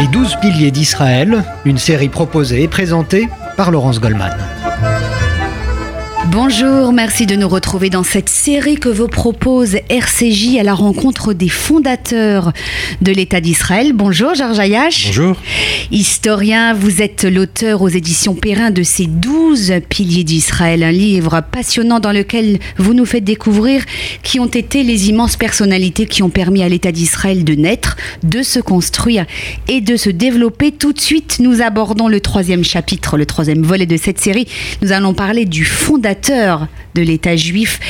Les douze piliers d'Israël, une série proposée et présentée par Laurence Goldman. Bonjour, merci de nous retrouver dans cette série que vous propose RCJ à la rencontre des fondateurs de l'État d'Israël. Bonjour Georges Ayash. Bonjour. Historien, vous êtes l'auteur aux éditions Perrin de ces douze piliers d'Israël, un livre passionnant dans lequel vous nous faites découvrir qui ont été les immenses personnalités qui ont permis à l'État d'Israël de naître, de se construire et de se développer. Tout de suite, nous abordons le troisième chapitre, le troisième volet de cette série. Nous allons parler du fondateur de l'État juif,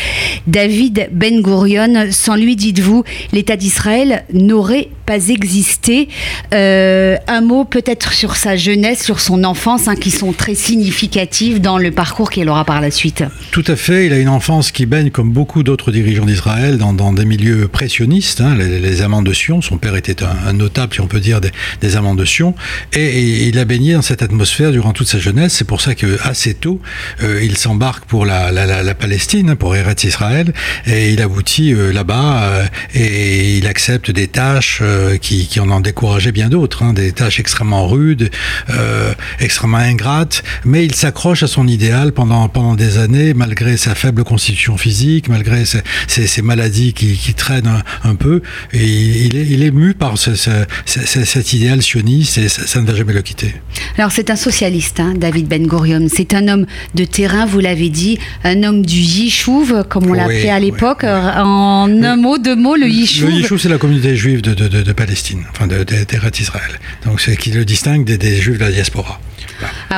David Ben Gurion. Sans lui, dites-vous, l'État d'Israël n'aurait pas existé. Euh, un mot peut-être sur sa jeunesse, sur son enfance, hein, qui sont très significatives dans le parcours qu'il aura par la suite. Tout à fait. Il a une enfance qui baigne, comme beaucoup d'autres dirigeants d'Israël, dans, des milieux pressionnistes, hein, les, amants de Sion. Son père était un, notable, si on peut dire, des, amants de Sion. Et, il a baigné dans cette atmosphère durant toute sa jeunesse. C'est pour ça qu'assez tôt, euh, il s'embarque pour la, Palestine, pour Eretz Israël, et il aboutit euh, là-bas euh, et il accepte des tâches euh, qui, en ont découragé bien d'autres, hein, des tâches extrêmement rudes, extrêmement ingrates, mais il s'accroche à son idéal pendant, pendant des années, malgré sa faible constitution physique, malgré ses, maladies qui, traînent un, peu, et il est, il est mu par cet idéal sioniste et ça, ne va jamais le quitter. Alors c'est un socialiste, hein, David Ben Gurion, c'est un homme de terrain, vous l'avez dit, un homme du Yishuv, comme on l'appelait à l'époque. En un mot, deux mots, le Yishuv. Le Yishuv, c'est la communauté juive de, de, de, Palestine, enfin de, d'Israël. Donc c'est qui le distingue des, juifs de la diaspora.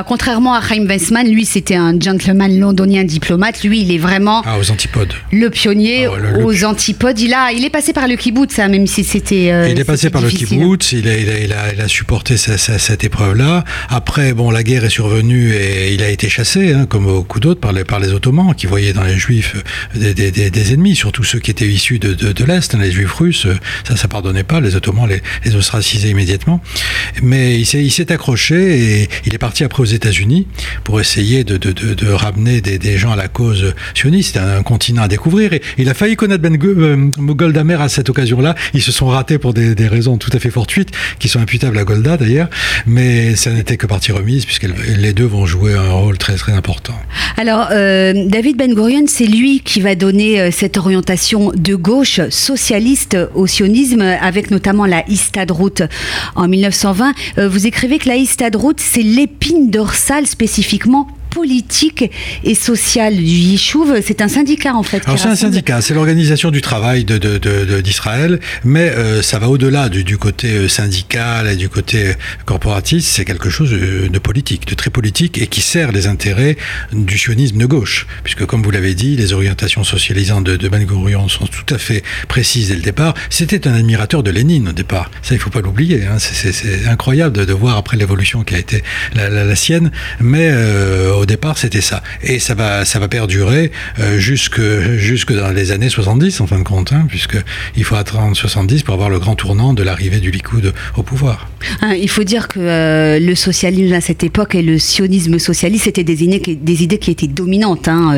Contrairement à Chaim Weissman, lui c'était un gentleman londonien diplomate. Lui, il est vraiment ah, aux antipodes. Le pionnier ah, aux antipodes. Il a, il est passé par le kibbutz, hein, même si c'était. Euh, il est passé par le kibbutz. Il a, il a, il a, supporté cette épreuve-là. Après, bon, la guerre est survenue et il a été chassé, hein, comme beaucoup d'autres, par les, par les Ottomans, qui voyaient dans les Juifs des, des, des, ennemis, surtout ceux qui étaient issus de, de, de l'est, hein, les Juifs russes. Ça, ça pardonnait pas. Les Ottomans les, les ostracisaient immédiatement. Mais il s'est accroché et il est parti après aux États-Unis pour essayer de, ramener des, gens à la cause sioniste. C'est un continent à découvrir. Et il a failli connaître Ben euh, Goldamer à cette occasion-là. Ils se sont ratés pour des, raisons tout à fait fortuites, qui sont imputables à Golda d'ailleurs. Mais ça n'était que partie remise, puisque les deux vont jouer un rôle très très important. Alors, euh, David Ben Gurion, c'est lui qui va donner euh, cette orientation de gauche socialiste au sionisme, avec notamment la Histadrout en 1920. vous écrivez que la Histadrout, c'est l'épi l'épine dorsale spécifiquement politique et sociale du Yishuv. C'est un syndicat en fait. Alors c'est un syndicat, c'est l'organisation du travail d'Israël, de, de, mais euh, ça va au-delà du, du, côté euh, syndical et du côté corporatiste. C'est quelque chose de politique, de très politique et qui sert les intérêts du sionisme de gauche, puisque comme vous l'avez dit, les orientations socialisantes de, Ben Gurion sont tout à fait précises dès le départ. C'était un admirateur de Lénine au départ. Ça, il faut pas l'oublier. Hein. C'est incroyable de, de, voir après l'évolution qui a été la, la, la sienne, mais euh, au départ, c'était ça. Et ça va, ça va perdurer euh, jusque, jusque dans les années 70, en fin de compte, hein, puisqu'il faut attendre 70 pour avoir le grand tournant de l'arrivée du Likoud au pouvoir. Hein, il faut dire que euh, le socialisme à cette époque et le sionisme socialiste étaient des idées, des idées qui étaient dominantes hein,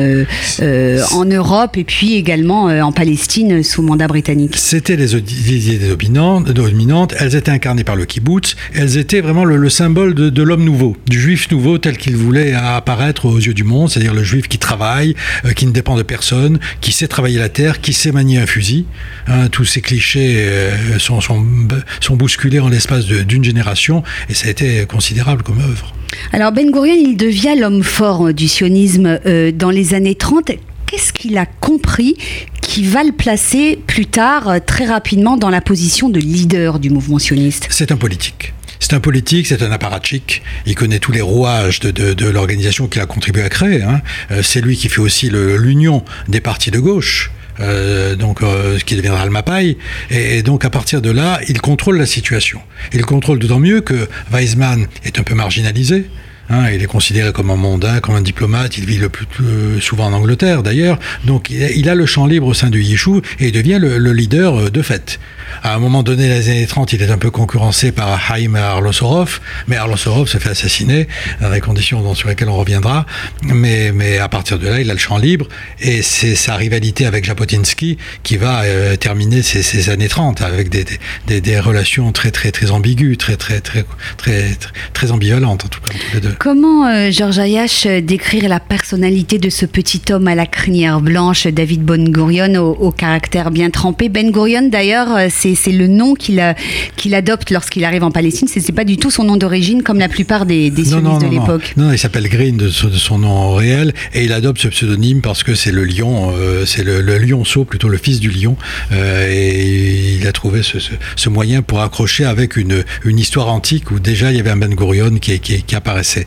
euh, en Europe et puis également en Palestine sous mandat britannique. C'était les idées dominantes, dominantes, elles étaient incarnées par le kibbutz, elles étaient vraiment le, symbole de, de l'homme nouveau, du juif nouveau tel qu'il voulait apparaître aux yeux du monde, c'est-à-dire le juif qui travaille, euh, qui ne dépend de personne, qui sait travailler la terre, qui sait manier un fusil. Hein, tous ces clichés euh, sont, sont, bousculés en l'espace d'une génération et ça a été considérable comme œuvre. Alors Ben Gurion, il devient l'homme fort du sionisme euh, dans les années 30 qu'est-ce qu'il a compris qui va le placer plus tard, très rapidement, dans la position de leader du mouvement sioniste? C'est un politique. C'est un politique, c'est un apparatchik. Il connaît tous les rouages de, l'organisation qu'il a contribué à créer. Hein. Euh, c'est lui qui fait aussi l'union des partis de gauche. Euh, donc euh, ce qui deviendra le Mapai, et, donc à partir de là, il contrôle la situation. Il contrôle d'autant mieux que Weizmann est un peu marginalisé, Hein, il est considéré comme un mondain, comme un diplomate. Il vit le plus souvent en Angleterre d'ailleurs. Donc il a le champ libre au sein du Yishuv et il devient le, leader euh, de fait. À un moment donné, dans les années 30, il est un peu concurrencé par Haïm Arlosorov, mais Arlosorov se fait assassiner dans des conditions sur lesquelles on reviendra. Mais, à partir de là, il a le champ libre et c'est sa rivalité avec Japotinsky qui va euh, terminer ces, années 30 avec des, relations très très très ambiguës, très très très très très, très ambivalentes en tout cas entre les deux. Comment, euh, Georges Ayash, euh, décrire la personnalité de ce petit homme à la crinière blanche, David Ben Gurion, au, caractère bien trempé? Ben Gurion, d'ailleurs, euh, c'est le nom qu'il qu'il adopte lorsqu'il arrive en Palestine. Ce n'est pas du tout son nom d'origine, comme la plupart des, des sionistes de l'époque. Non. il s'appelle Green de, son nom réel, et il adopte ce pseudonyme parce que c'est le lion, c'est le, lionceau, plutôt le fils du lion, et il a trouvé ce, ce, moyen pour accrocher avec une, une histoire antique où déjà il y avait un Ben Gurion qui, qui, qui apparaissait.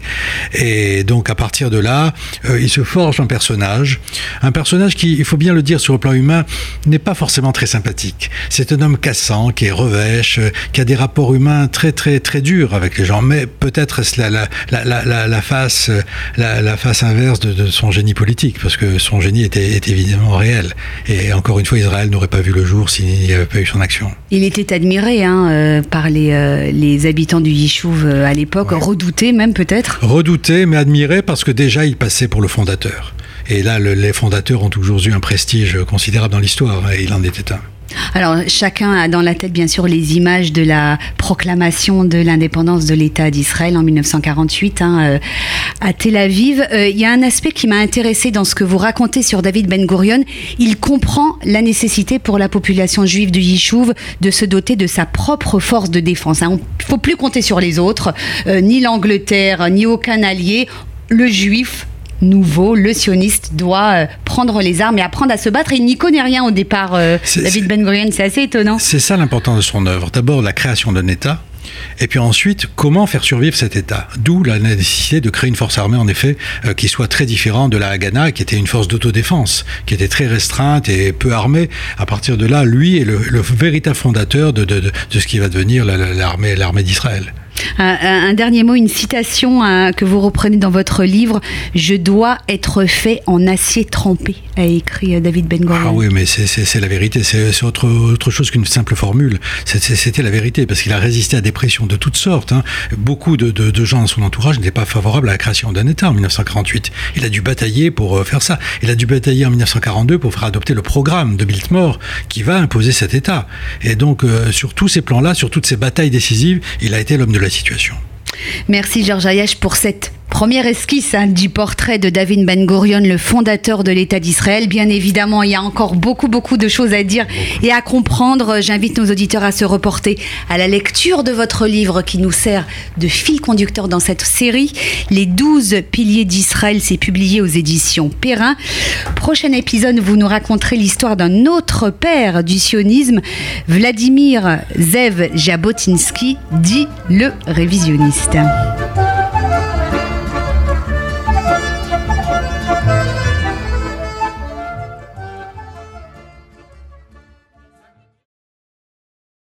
Et donc à partir de là, euh, il se forge un personnage, un personnage qui, il faut bien le dire sur le plan humain, n'est pas forcément très sympathique. C'est un homme cassant, qui est revêche, euh, qui a des rapports humains très très très durs avec les gens. Mais peut-être est-ce la, la, la, la, face la, face inverse de, son génie politique, parce que son génie était, était évidemment réel. Et encore une fois, Israël n'aurait pas vu le jour s'il n'y avait pas eu son action. Il était admiré hein, euh, par les, les habitants du Yishuv à l'époque, redouté même peut-être Redouté, mais admiré parce que déjà il passait pour le fondateur. Et là, les fondateurs ont toujours eu un prestige considérable dans l'histoire, et il en était un. Alors, chacun a dans la tête, bien sûr, les images de la proclamation de l'indépendance de l'État d'Israël en 1948 hein, euh, à Tel Aviv. Euh, il y a un aspect qui m'a intéressé dans ce que vous racontez sur David Ben Gurion. Il comprend la nécessité pour la population juive du Yishuv de se doter de sa propre force de défense. Hein. Il ne faut plus compter sur les autres, euh, ni l'Angleterre, ni aucun allié. Le juif nouveau, le sioniste, doit euh, prendre les armes et apprendre à se battre. il n'y connaît rien au départ, euh, David Ben Gurion. C'est assez étonnant. C'est ça l'importance de son œuvre. D'abord, la création d'un État. Et puis ensuite, comment faire survivre cet État D'où la nécessité de créer une force armée, en effet, euh, qui soit très différente de la Haganah, qui était une force d'autodéfense, qui était très restreinte et peu armée. À partir de là, lui est le, véritable fondateur de, de, ce qui va devenir l'armée d'Israël. Un, dernier mot, une citation hein, que vous reprenez dans votre livre Je dois être fait en acier trempé, a écrit euh, David Ben Gurion. Ah oui, mais c'est la vérité. C'est autre, autre chose qu'une simple formule. C'était la vérité parce qu'il a résisté à des pressions de toutes sortes. Hein. Beaucoup de, de, gens dans son entourage n'étaient pas favorables à la création d'un État en 1948. Il a dû batailler pour euh, faire ça. Il a dû batailler en 1942 pour faire adopter le programme de Biltmore qui va imposer cet État. Et donc, euh, sur tous ces plans-là, sur toutes ces batailles décisives, il a été l'homme de la situation. Merci Georges Ayash pour cette Première esquisse hein, du portrait de David Ben Gurion, le fondateur de l'État d'Israël. Bien évidemment, il y a encore beaucoup, beaucoup de choses à dire et à comprendre. J'invite nos auditeurs à se reporter à la lecture de votre livre qui nous sert de fil conducteur dans cette série. Les 12 piliers d'Israël, c'est publié aux éditions Perrin. Prochain épisode, vous nous raconterez l'histoire d'un autre père du sionisme, Vladimir Zev Jabotinsky, dit le révisionniste.